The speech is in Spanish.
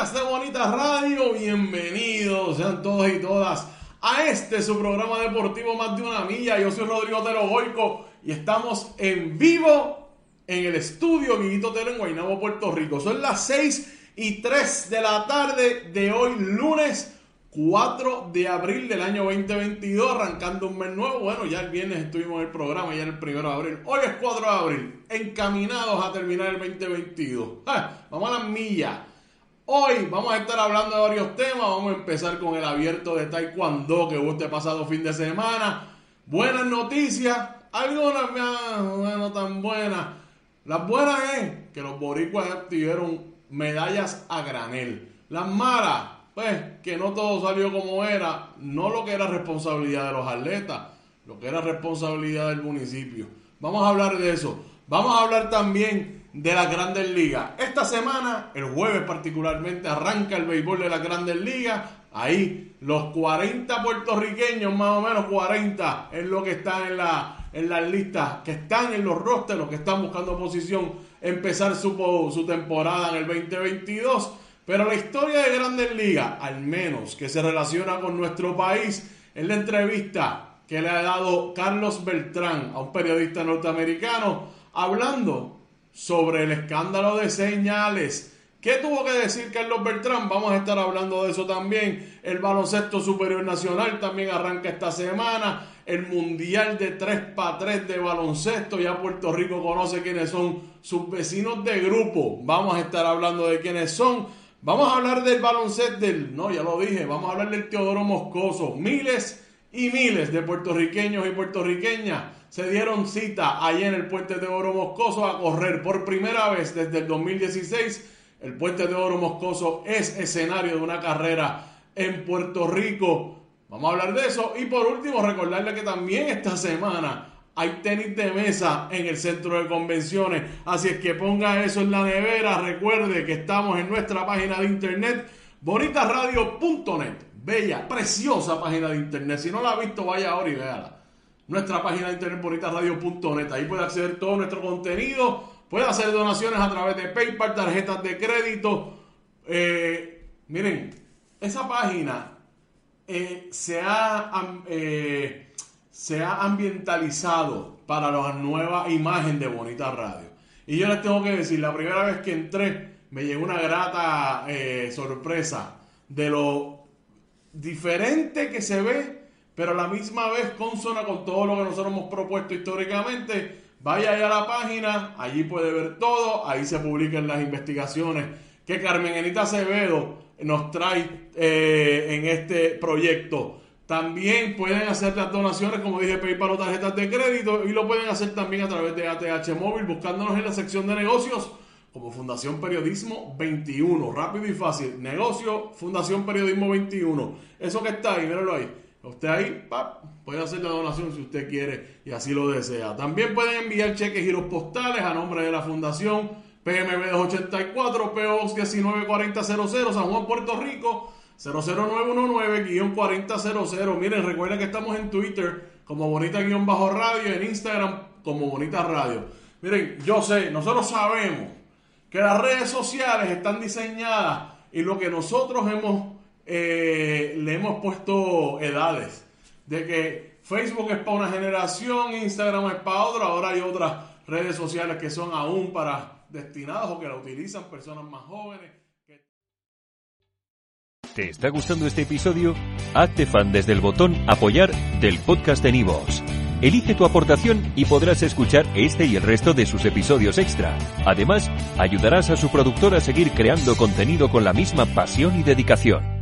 De Bonita Radio, bienvenidos sean todos y todas a este su programa deportivo Más de una Milla. Yo soy Rodrigo Tero Goico y estamos en vivo en el estudio Guiguito Tero en Guaynabo, Puerto Rico. Son las 6 y 3 de la tarde de hoy, lunes 4 de abril del año 2022, arrancando un mes nuevo. Bueno, ya el viernes estuvimos en el programa, ya era el 1 de abril. Hoy es 4 de abril, encaminados a terminar el 2022. Ah, vamos a las millas. Hoy vamos a estar hablando de varios temas. Vamos a empezar con el abierto de Taekwondo que hubo este pasado fin de semana. Buenas noticias, algunas no tan buenas. Las buenas es que los boricuas tuvieron medallas a granel. Las malas pues que no todo salió como era, no lo que era responsabilidad de los atletas, lo que era responsabilidad del municipio. Vamos a hablar de eso. Vamos a hablar también de las grandes ligas. Esta semana, el jueves particularmente, arranca el béisbol de las grandes ligas. Ahí los 40 puertorriqueños, más o menos 40, es lo que están en, la, en las listas, que están en los rosters, los que están buscando posición, empezar su, su temporada en el 2022. Pero la historia de Grandes Ligas, al menos que se relaciona con nuestro país, es la entrevista que le ha dado Carlos Beltrán a un periodista norteamericano hablando sobre el escándalo de señales. ¿Qué tuvo que decir Carlos Beltrán? Vamos a estar hablando de eso también. El baloncesto superior nacional también arranca esta semana. El mundial de 3 para 3 de baloncesto. Ya Puerto Rico conoce quiénes son sus vecinos de grupo. Vamos a estar hablando de quiénes son. Vamos a hablar del baloncesto del, no, ya lo dije, vamos a hablar del Teodoro Moscoso. Miles y miles de puertorriqueños y puertorriqueñas se dieron cita allí en el puente Teodoro Moscoso a correr por primera vez desde el 2016. El puente Teodoro Moscoso es escenario de una carrera en Puerto Rico. Vamos a hablar de eso. Y por último, recordarle que también esta semana hay tenis de mesa en el centro de convenciones. Así es que ponga eso en la nevera. Recuerde que estamos en nuestra página de internet, bonitasradio.net. Bella, preciosa página de internet. Si no la ha visto, vaya ahora y véala. Nuestra página de internet, bonitasradio.net. Ahí puede acceder todo nuestro contenido. Puede hacer donaciones a través de PayPal, tarjetas de crédito. Eh, miren, esa página eh, se ha. Eh, se ha ambientalizado para la nueva imagen de Bonita Radio. Y yo les tengo que decir, la primera vez que entré me llegó una grata sorpresa de lo diferente que se ve, pero a la misma vez consona con todo lo que nosotros hemos propuesto históricamente. Vaya allá a la página, allí puede ver todo, ahí se publican las investigaciones que Carmen Enita Acevedo nos trae eh, en este proyecto. También pueden hacer las donaciones, como dije, PayPal o tarjetas de crédito y lo pueden hacer también a través de ATH Móvil, buscándonos en la sección de negocios como Fundación Periodismo 21. Rápido y fácil. Negocio, Fundación Periodismo 21. Eso que está ahí, míralo ahí. Usted ahí puede hacer la donación si usted quiere y así lo desea. También pueden enviar cheques giros postales a nombre de la Fundación PMB 284, PO 194000, San Juan, Puerto Rico 00919-4000. Miren, recuerden que estamos en Twitter como Bonita-Radio, en Instagram como Bonita Radio. Miren, yo sé, nosotros sabemos que las redes sociales están diseñadas y lo que nosotros hemos eh, le hemos puesto edades. De que Facebook es para una generación, Instagram es para otra, ahora hay otras redes sociales que son aún para destinados o que la utilizan personas más jóvenes. ¿Te está gustando este episodio? Hazte fan desde el botón Apoyar del podcast de Nivos. Elige tu aportación y podrás escuchar este y el resto de sus episodios extra. Además, ayudarás a su productor a seguir creando contenido con la misma pasión y dedicación.